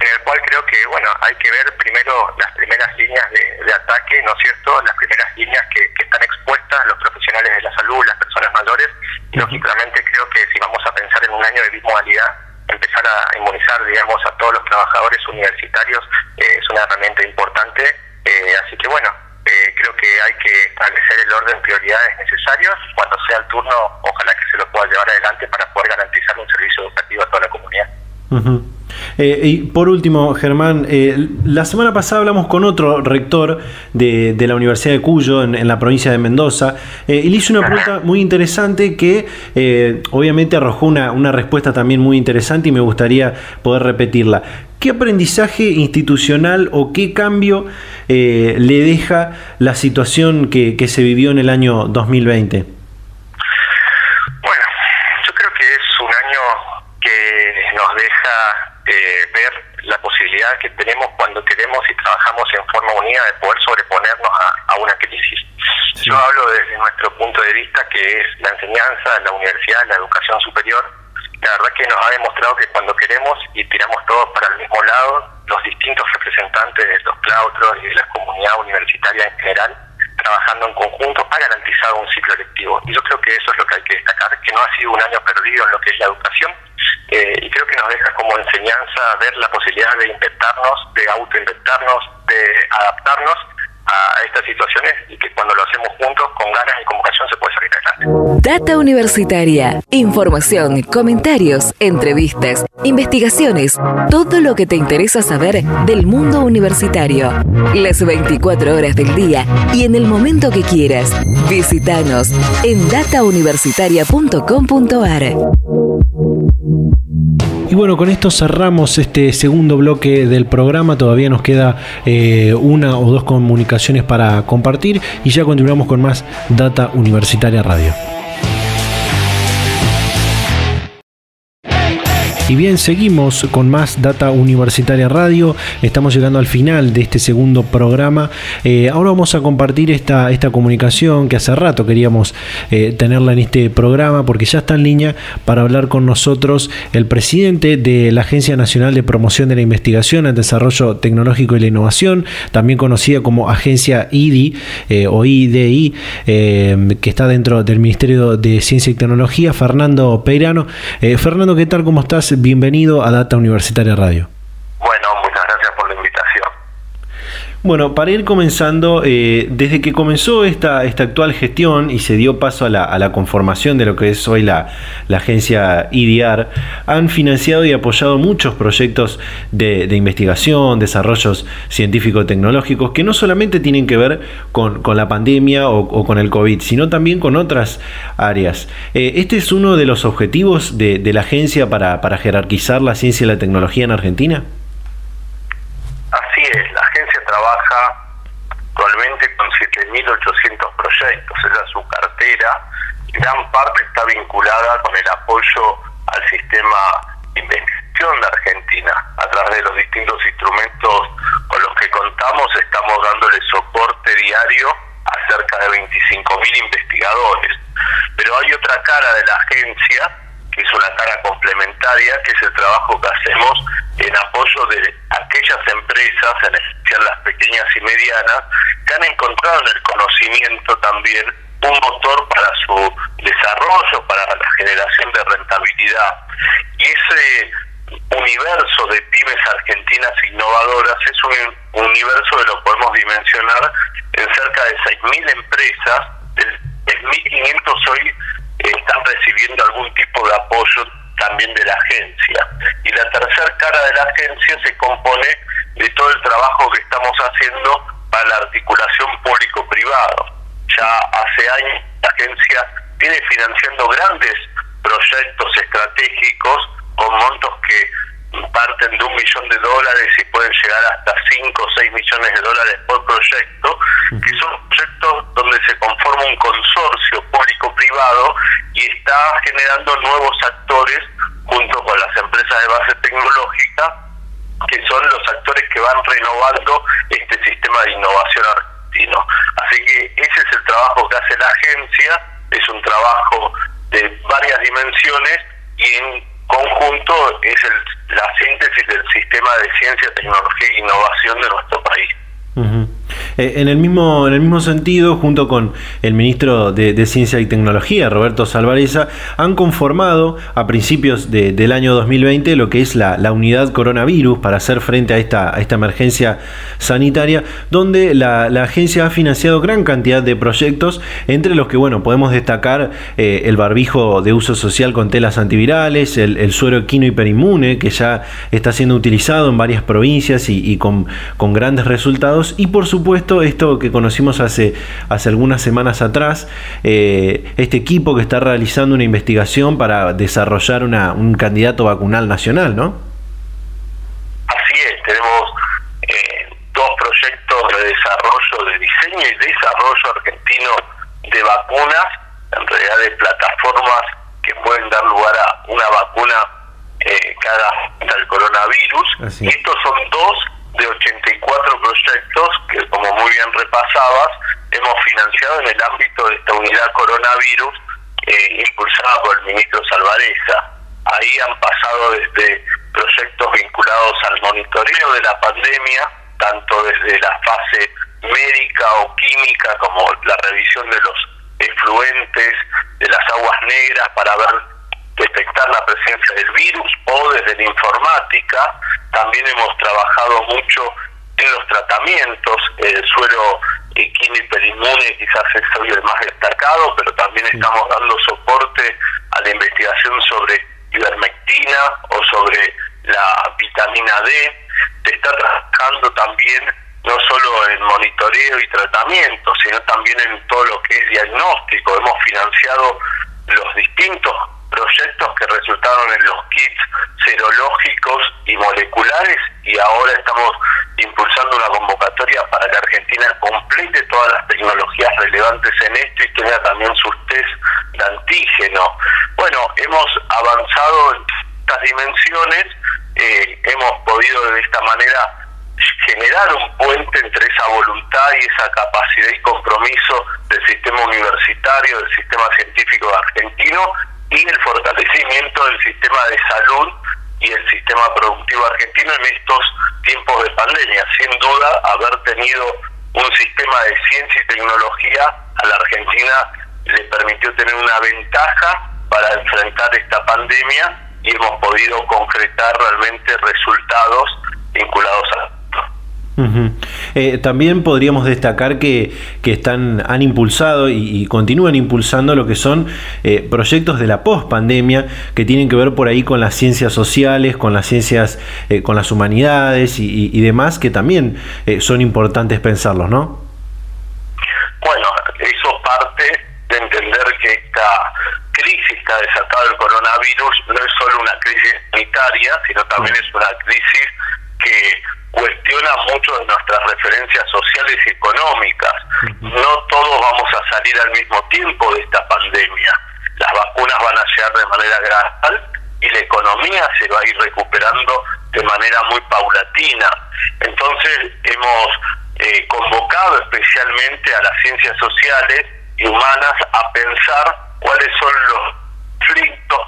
en el cual creo que, bueno, hay que ver primero las primeras líneas de, ataque, ¿no es cierto? Las primeras líneas que, están expuestas los profesionales de la salud, las personas mayores, y lógicamente creo que si vamos a pensar en un año de bimodalidad, empezar a inmunizar, digamos, a todos los trabajadores universitarios eh, es una herramienta importante, eh, así que bueno, eh, creo que hay que establecer el orden de prioridades necesarios. Cuando sea el turno, ojalá que se lo pueda llevar adelante para poder garantizar un servicio educativo a toda la comunidad. Eh, y por último, Germán, eh, la semana pasada hablamos con otro rector de, la Universidad de Cuyo, en, la provincia de Mendoza, y le hice una pregunta muy interesante que obviamente arrojó una, una respuesta también muy interesante y me gustaría poder repetirla. ¿Qué aprendizaje institucional o qué cambio eh, le deja la situación que, se vivió en el año 2020? Bueno, yo creo que es un año que nos deja eh, ver que tenemos cuando queremos y trabajamos en forma unida de poder sobreponernos a, una crisis. Yo hablo desde nuestro punto de vista que es la enseñanza, la universidad, la educación superior, la verdad que nos ha demostrado que cuando queremos y tiramos todos para el mismo lado, los distintos representantes de los claustros y de la comunidad universitaria en general, trabajando en conjunto, ha garantizado un ciclo lectivo. Y yo creo que eso es lo que hay que destacar, que no ha sido un año perdido en lo que es la educación, eh, y creo que nos deja como enseñanza ver la posibilidad de inventarnos, de autoinventarnos, de adaptarnos a estas situaciones y que cuando lo hacemos juntos, con ganas y con vocación, se puede salir adelante. Data Universitaria. Información, comentarios, entrevistas, investigaciones, todo lo que te interesa saber del mundo universitario. Las 24 horas del día y en el momento que quieras. Visítanos en datauniversitaria.com.ar. Y bueno, con esto cerramos este segundo bloque del programa. Todavía nos queda eh, una o dos comunicaciones para compartir y ya continuamos con más Data Universitaria Radio. Y bien, seguimos con más Data Universitaria Radio. Estamos llegando al final de este segundo programa. Eh, ahora vamos a compartir esta, esta comunicación que hace rato queríamos eh, tenerla en este programa porque ya está en línea para hablar con nosotros el presidente de la Agencia Nacional de Promoción de la Investigación, el Desarrollo Tecnológico y la Innovación, también conocida como Agencia IDI eh, o IDI, que está dentro del Ministerio de Ciencia y Tecnología, Fernando Peirano. Fernando, ¿qué tal? ¿Cómo estás? Bienvenido a Data Universitaria Radio. Bueno, muchas gracias por la invitación. Bueno, para ir comenzando, eh, desde que comenzó esta, esta actual gestión y se dio paso a la, conformación de lo que es hoy la, agencia IDIAR, han financiado y apoyado muchos proyectos de, investigación, desarrollos científico-tecnológicos que no solamente tienen que ver con, la pandemia o, con el COVID, sino también con otras áreas. Eh, este es uno de los objetivos de, la agencia para, para jerarquizar la ciencia y la tecnología en Argentina. Así es, la agencia trabaja actualmente con 7.800 proyectos, esa es su cartera, gran parte está vinculada con el apoyo al sistema de investigación de Argentina. A través de los distintos instrumentos con los que contamos, estamos dándole soporte diario a cerca de 25.000 investigadores. Pero hay otra cara de la agencia, que es una cara complementaria, que es el trabajo que hacemos en apoyo de aquellas empresas, en especial las pequeñas y medianas, que han encontrado en el conocimiento también un motor para su desarrollo, para la generación de rentabilidad. Y ese universo de pymes argentinas innovadoras es un universo que lo podemos dimensionar en cerca de 6.000 empresas, 1.500 hoy están recibiendo algún tipo de apoyo también de la agencia. Y la tercera cara de la agencia se compone de todo el trabajo que estamos haciendo para la articulación público-privado. Ya hace años la agencia viene financiando grandes proyectos estratégicos con montos que parten de un millón de dólares y pueden llegar hasta 5 o 6 millones de dólares por proyecto, que son proyectos donde se conforma un consorcio público-privado y está generando nuevos actores junto con las empresas de base tecnológica, que son los actores que van renovando este sistema de innovación argentino. Así que ese es el trabajo que hace la agencia, es un trabajo de varias dimensiones y en conjunto es el, la síntesis del sistema de ciencia, tecnología e innovación de nuestro país. Eh, en, el mismo, en el mismo sentido, junto con el ministro de, Ciencia y Tecnología, Roberto Salvareza, han conformado a principios del año 2020 lo que es la, unidad coronavirus para hacer frente a esta, esta emergencia sanitaria, donde la, agencia ha financiado gran cantidad de proyectos, entre los que bueno, podemos destacar eh, el barbijo de uso social con telas antivirales, el, suero equino hiperinmune, que ya está siendo utilizado en varias provincias y, y con, con grandes resultados, y por supuesto esto que conocimos hace, hace algunas semanas atrás, eh, este equipo que está realizando una investigación para desarrollar una, un candidato vacunal nacional, ¿no? Así es, tenemos eh, dos proyectos de desarrollo, de diseño y desarrollo argentino de vacunas, en realidad de plataformas que pueden dar lugar a una vacuna eh, cada al coronavirus. Y estos son dos de 84 proyectos que, como muy bien repasabas, hemos financiado en el ámbito de esta unidad coronavirus eh, impulsada por el ministro Salvareza. Ahí han pasado desde proyectos vinculados al monitoreo de la pandemia, tanto desde la fase médica o química como la revisión de los efluentes, de las aguas negras para ver detectar la presencia del virus o desde la informática. También hemos trabajado mucho en los tratamientos, el suero químico-inmune quizás es hoy el más destacado, pero también estamos dando soporte a la investigación sobre ivermectina o sobre la vitamina D. Se está trabajando también no solo en monitoreo y tratamiento, sino también en todo lo que es diagnóstico. Hemos financiado los distintos proyectos que resultaron en los kits serológicos y moleculares y ahora estamos impulsando una convocatoria para que Argentina complete todas las tecnologías relevantes en esto y tenga también sus test de antígeno. Bueno, hemos avanzado en estas dimensiones, eh, hemos podido de esta manera generar un puente entre esa voluntad y esa capacidad y compromiso del sistema universitario, del sistema científico argentino y el fortalecimiento del sistema de salud y el sistema productivo argentino en estos tiempos de pandemia. Sin duda, haber tenido un sistema de ciencia y tecnología a la Argentina le permitió tener una ventaja para enfrentar esta pandemia y hemos podido concretar realmente resultados vinculados a eh, también podríamos destacar que, están, han impulsado y, continúan impulsando lo que son eh, proyectos de la post-pandemia que tienen que ver por ahí con las ciencias sociales, con las ciencias, eh, con las humanidades y, demás, que también son importantes pensarlos, ¿no? Bueno, eso parte de entender que esta crisis que ha desatado el coronavirus no es solo una crisis sanitaria, sino también es una crisis que cuestiona mucho de nuestras referencias sociales y económicas. No todos vamos a salir al mismo tiempo de esta pandemia. Las vacunas van a llegar de manera gradual y la economía se va a ir recuperando de manera muy paulatina. Entonces hemos eh, convocado especialmente a las ciencias sociales y humanas a pensar cuáles son los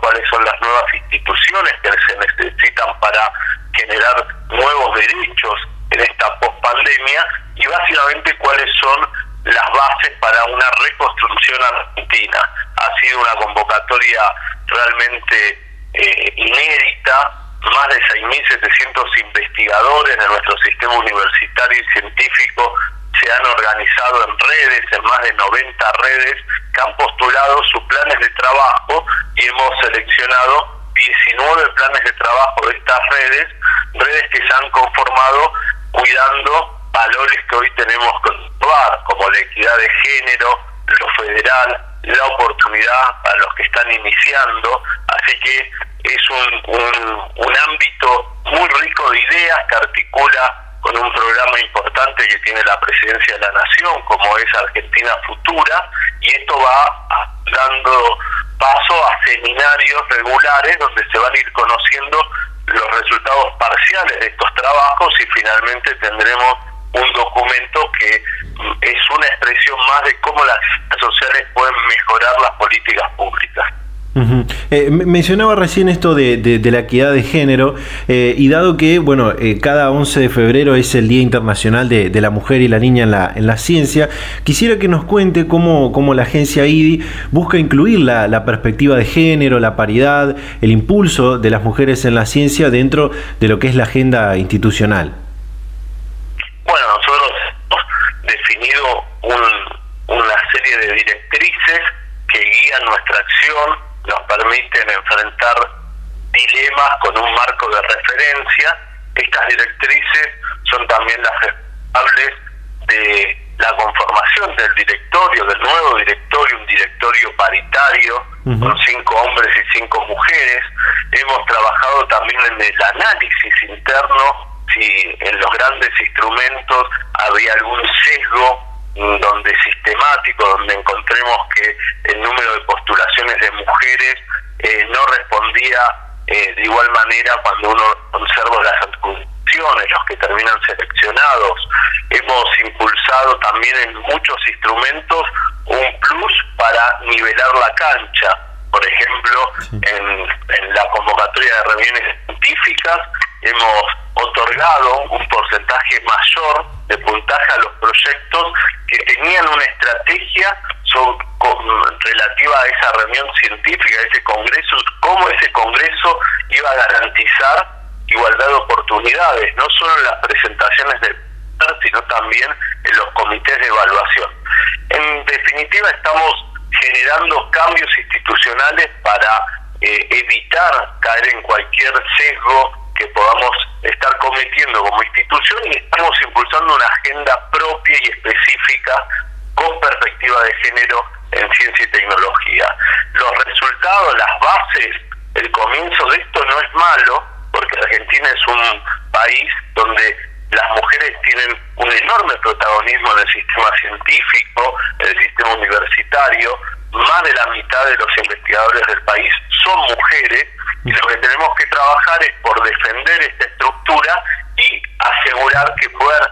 cuáles son las nuevas instituciones que se necesitan para generar nuevos derechos en esta pospandemia y básicamente cuáles son las bases para una reconstrucción argentina. Ha sido una convocatoria realmente eh, inédita, más de 6.700 investigadores de nuestro sistema universitario y científico se han organizado en redes, en más de 90 redes, que han postulado sus planes de trabajo y hemos seleccionado 19 planes de trabajo de estas redes, redes que se han conformado cuidando valores que hoy tenemos que probar, como la equidad de género, lo federal, la oportunidad para los que están iniciando, así que es un, un, un ámbito muy rico de ideas que articula con un programa importante que tiene la presidencia de la nación, como es Argentina Futura, y esto va dando paso a seminarios regulares donde se van a ir conociendo los resultados parciales de estos trabajos y finalmente tendremos un documento que es una expresión más de cómo las sociales pueden mejorar las políticas públicas. Eh, mencionaba recién esto de, la equidad de género eh, y dado que bueno eh, cada 11 de febrero es el Día Internacional de, la Mujer y la Niña en la, en la Ciencia, quisiera que nos cuente cómo, cómo la agencia IDI busca incluir la, la, perspectiva de género, la paridad, el impulso de las mujeres en la ciencia dentro de lo que es la agenda institucional. Bueno, nosotros hemos definido una serie de directrices que guían nuestra acción nos permiten enfrentar dilemas con un marco de referencia. Estas directrices son también las responsables de la conformación del directorio, del nuevo directorio, un directorio paritario con cinco hombres y cinco mujeres. Hemos trabajado también en el análisis interno, si en los grandes instrumentos había algún sesgo donde sistemático, donde encontremos que el número de postulaciones de mujeres eh, no respondía eh, de igual manera cuando uno observa las adjunciones, los que terminan seleccionados. Hemos impulsado también en muchos instrumentos un plus para nivelar la cancha. Por ejemplo, en, en la convocatoria de reuniones científicas hemos otorgado un porcentaje mayor de puntaje a los proyectos que tenían una estrategia relativa a esa reunión científica, a ese congreso, cómo ese congreso iba a garantizar igualdad de oportunidades, no solo en las presentaciones de sino también en los comités de evaluación. En definitiva, estamos generando cambios institucionales para eh, evitar caer en cualquier sesgo que podamos estar cometiendo como institución y estamos impulsando una agenda propia y específica con perspectiva de género en ciencia y tecnología. Los resultados, las bases el comienzo de esto no es malo, porque Argentina es un país donde las mujeres tienen un enorme protagonismo en el sistema científico, en el sistema universitario, más de la mitad de los investigadores del país son mujeres y lo que tenemos que trabajar es por defender esta estructura y asegurar que puedan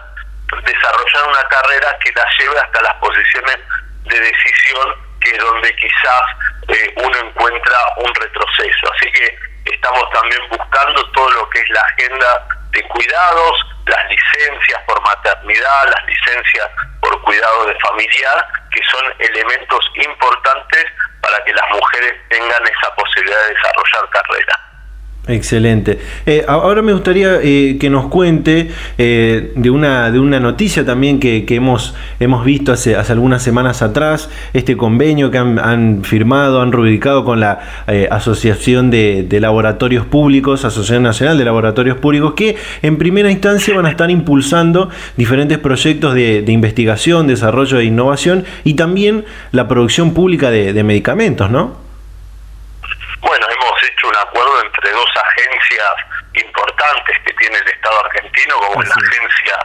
desarrollar una carrera que la lleve hasta las posiciones de decisión, que es donde quizás eh, uno encuentra un retroceso. Así que estamos también buscando todo lo que es la agenda de cuidados, las licencias por maternidad, las licencias por cuidado de familiar, que son elementos importantes para que las mujeres tengan esa posibilidad de desarrollar carrera. Excelente. Eh, ahora me gustaría eh, que nos cuente eh, de, una, de una noticia también que, hemos, hemos visto hace, hace algunas semanas atrás, este convenio que han, firmado, han rubricado con la Asociación de, Laboratorios Públicos, Asociación Nacional de Laboratorios Públicos, que en primera instancia van a estar impulsando diferentes proyectos de, investigación, desarrollo e innovación y también la producción pública de, de medicamentos, ¿no? Hecho un acuerdo entre dos agencias importantes que tiene el Estado argentino, como la Agencia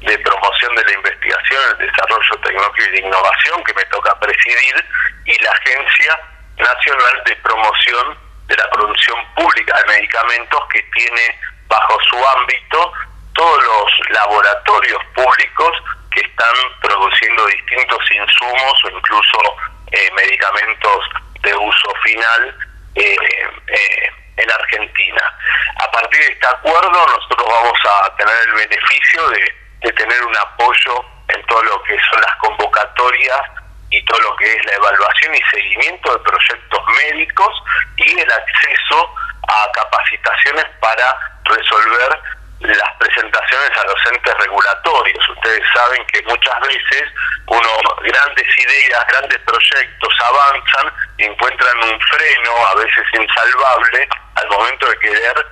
de Promoción de la Investigación, el Desarrollo Tecnológico y de Innovación, que me toca presidir, y la Agencia Nacional de Promoción de la Producción Pública de Medicamentos, que tiene bajo su ámbito todos los laboratorios públicos que están produciendo distintos insumos o incluso eh, medicamentos de uso final eh, eh, en Argentina. A partir de este acuerdo nosotros vamos a tener el beneficio de, tener un apoyo en todo lo que son las convocatorias y todo lo que es la evaluación y seguimiento de proyectos médicos y el acceso a capacitaciones para resolver las presentaciones a los entes regulatorios. Ustedes saben que muchas veces uno grandes ideas, grandes proyectos avanzan y encuentran un freno, a veces insalvable, al momento de querer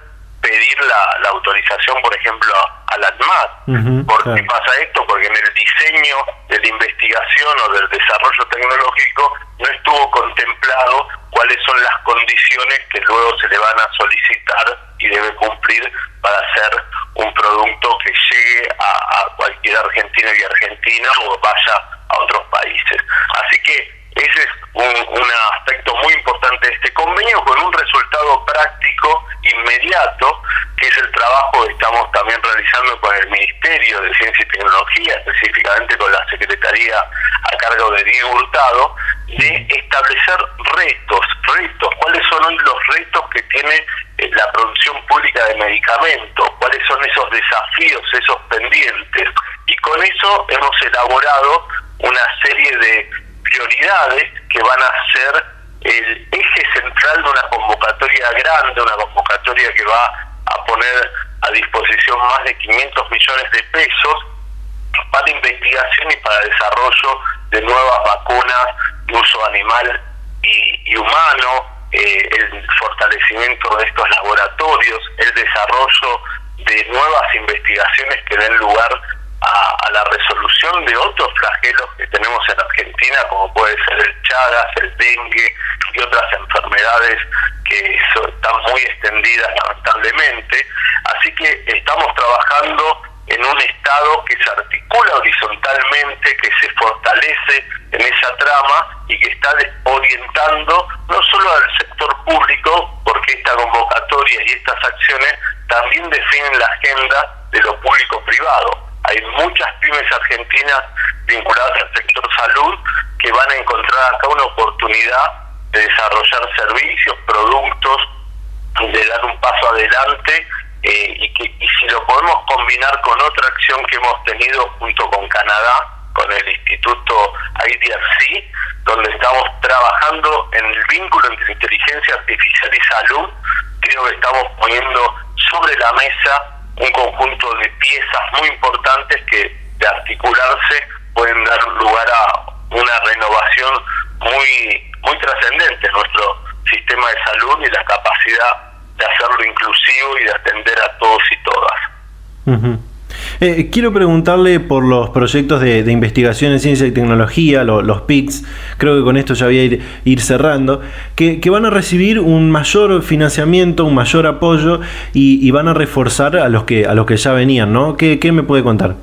pedir la, autorización, por ejemplo, a la ANMAT. ¿Por qué pasa esto? Porque en el diseño de la investigación o del desarrollo tecnológico no estuvo contemplado cuáles son las condiciones que luego se le van a solicitar y debe cumplir para hacer un producto que llegue a, cualquier argentino y argentina o vaya a otros países. Así que ese es un, aspecto muy importante de este convenio con un resultado práctico inmediato, que es el trabajo que estamos también realizando con el Ministerio de Ciencia y Tecnología, específicamente con la Secretaría a cargo de Diego Hurtado, de establecer retos, retos, cuáles son los retos que tiene eh, la producción pública de medicamentos, cuáles son esos desafíos, esos pendientes. Y con eso hemos elaborado una serie de prioridades que van a ser el eje central de una convocatoria grande, una convocatoria que va a poner a disposición más de 500 millones de pesos para investigación y para desarrollo de nuevas vacunas de uso animal y, humano, eh, el fortalecimiento de estos laboratorios, el desarrollo de nuevas investigaciones que den lugar a, la resolución de otros flagelos que tenemos en Argentina, como puede ser el Chagas, el dengue y otras enfermedades que están muy extendidas lamentablemente. Así que estamos trabajando en un Estado que se articula horizontalmente, que se fortalece en esa trama y que está orientando no solo al sector público, porque esta convocatoria y estas acciones también definen la agenda de lo público-privado. Hay muchas pymes argentinas vinculadas al sector salud que van a encontrar acá una oportunidad de desarrollar servicios, productos, de dar un paso adelante eh, y que y si lo podemos combinar con otra acción que hemos tenido junto con Canadá, con el Instituto IDRC, donde estamos trabajando en el vínculo entre inteligencia artificial y salud, creo que estamos poniendo sobre la mesa un conjunto de piezas muy importantes que de articularse pueden dar lugar a una renovación muy muy trascendente en nuestro sistema de salud y la capacidad de hacerlo inclusivo y de atender a todos y todas. Eh, quiero preguntarle por los proyectos de, investigación en ciencia y tecnología, los PICs, creo que con esto ya voy a ir, cerrando, que, van a recibir un mayor financiamiento, un mayor apoyo y, van a reforzar a los que a los que ya venían, ¿no? ¿Qué, qué me puede contar?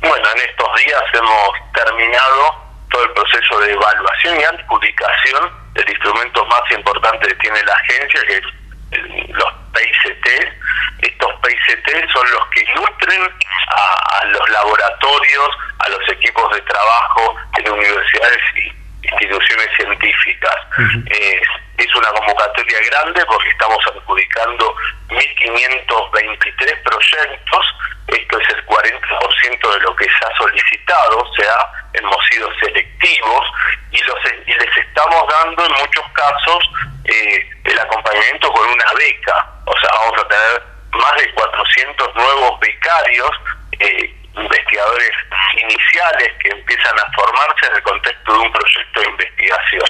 Bueno, en estos días hemos terminado todo el proceso de evaluación y adjudicación del instrumento más importante que tiene la agencia, que es los PICT. PICT son los que nutren a, los laboratorios, a los equipos de trabajo en universidades y instituciones científicas. es una convocatoria grande porque estamos adjudicando 1.523 proyectos, esto es el 40% de lo que se ha solicitado, o sea, hemos sido selectivos y, los, y les estamos dando en muchos casos eh, el acompañamiento con una beca nuevos becarios, eh, investigadores iniciales que empiezan a formarse en el contexto de un proyecto de investigación.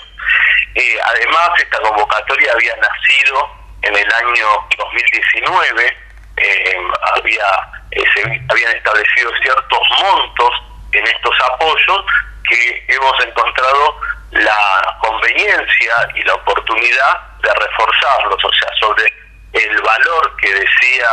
Eh, además, esta convocatoria había nacido en el año 2019, eh, había, habían establecido ciertos montos en estos apoyos que hemos encontrado la conveniencia y la oportunidad de reforzarlos, o sea, sobre el valor que decía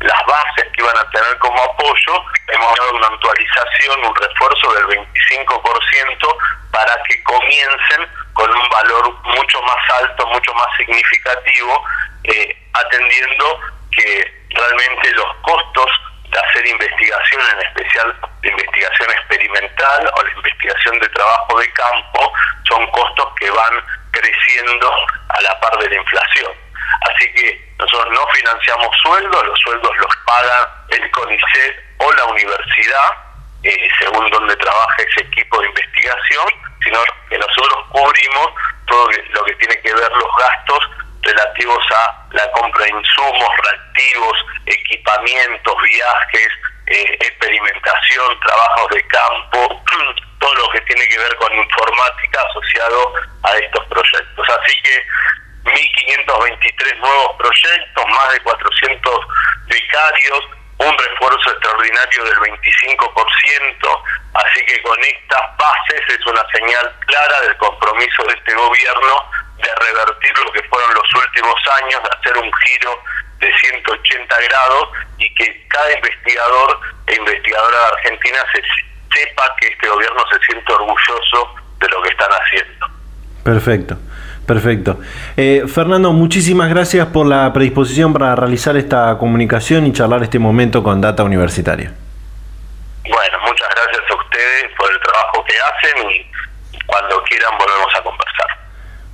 las bases que iban a tener como apoyo, hemos dado una actualización, un refuerzo del 25% para que comiencen con un valor mucho más alto, mucho más significativo, eh, atendiendo que realmente los costos de hacer investigación, en especial de investigación experimental o la investigación de trabajo de campo, son costos que van creciendo a la par de la inflación. Así que nosotros no financiamos sueldos, los sueldos los paga el CONICET o la universidad, eh, según donde trabaja ese equipo de investigación, sino que nosotros cubrimos todo lo que tiene que ver los gastos relativos a la compra de insumos, reactivos, equipamientos, viajes, eh, experimentación, trabajos de campo, todo lo que tiene que ver con informática asociado a estos proyectos. Así que 1.523 nuevos proyectos, más de 400 becarios, un refuerzo extraordinario del 25%, así que con estas bases es una señal clara del compromiso de este gobierno de revertir lo que fueron los últimos años, de hacer un giro de 180 grados y que cada investigador e investigadora de Argentina se sepa que este gobierno se siente orgulloso de lo que están haciendo. Perfecto. Perfecto. Eh, Fernando, muchísimas gracias por la predisposición para realizar esta comunicación y charlar este momento con Data Universitaria. Bueno, muchas gracias a ustedes por el trabajo que hacen y cuando quieran volvemos a conversar.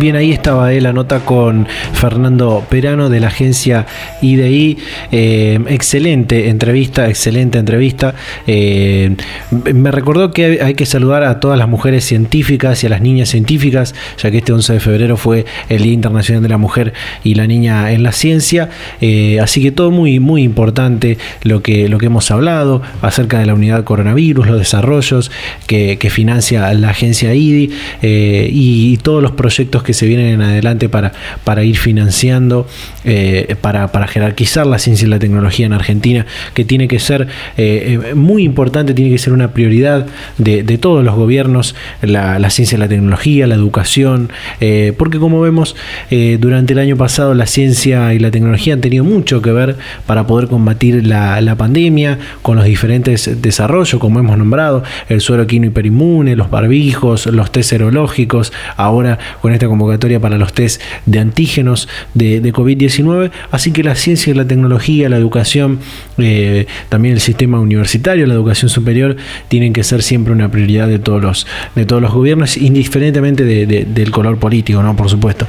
Bien, ahí estaba eh, la nota con Fernando Perano de la agencia IDI. Eh, excelente entrevista, excelente entrevista. Eh, me recordó que hay que saludar a todas las mujeres científicas y a las niñas científicas, ya que este 11 de febrero fue el Día Internacional de la Mujer y la Niña en la Ciencia. así que todo muy, muy importante lo que, lo que hemos hablado acerca de la unidad coronavirus, los desarrollos que, financia la agencia IDI y todos los proyectos que que se vienen en adelante para, para ir financiando, eh, para, jerarquizar la ciencia y la tecnología en Argentina, que tiene que ser eh, eh, muy importante, tiene que ser una prioridad de, todos los gobiernos, la, ciencia y la tecnología, la educación, porque como vemos, durante el año pasado la ciencia y la tecnología han tenido mucho que ver para poder combatir la, la pandemia con los diferentes desarrollos, como hemos nombrado, el suero quino hiperinmune, los barbijos, los test serológicos, ahora con esta convocatoria para los test de antígenos de, COVID-19. Así que la ciencia y la tecnología, la educación, eh, también el sistema universitario, la educación superior, tienen que ser siempre una prioridad de todos los, de todos los gobiernos, indiferentemente del color político, ¿no? Por supuesto.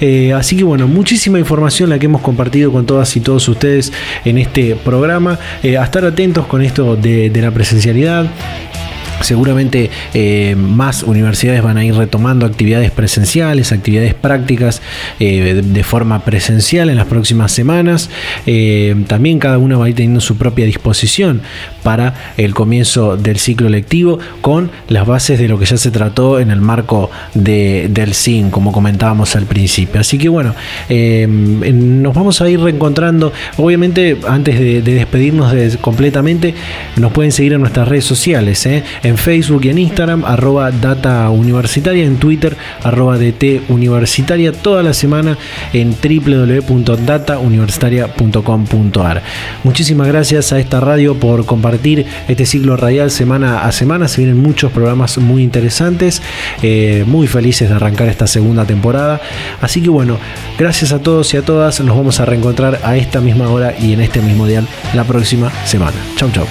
Eh, así que bueno, muchísima información la que hemos compartido con todas y todos ustedes en este programa. Eh, a estar atentos con esto de, de la presencialidad. Seguramente eh, más universidades van a ir retomando actividades presenciales, actividades prácticas eh, de forma presencial en las próximas semanas. Eh, también cada una va a ir teniendo su propia disposición para el comienzo del ciclo lectivo con las bases de lo que ya se trató en el marco del SIN, como comentábamos al principio. Así que bueno, nos vamos a ir reencontrando. Obviamente, antes de, despedirnos completamente, nos pueden seguir en nuestras redes sociales. En Facebook y en Instagram, arroba Data Universitaria, en Twitter, arroba DT Universitaria, toda la semana en www.datauniversitaria.com.ar. Muchísimas gracias a esta radio por compartir este ciclo radial semana a semana. Se vienen muchos programas muy interesantes, eh, muy felices de arrancar esta segunda temporada. Así que bueno, gracias a todos y a todas. Nos vamos a reencontrar a esta misma hora y en este mismo día la próxima semana. Chau, chau.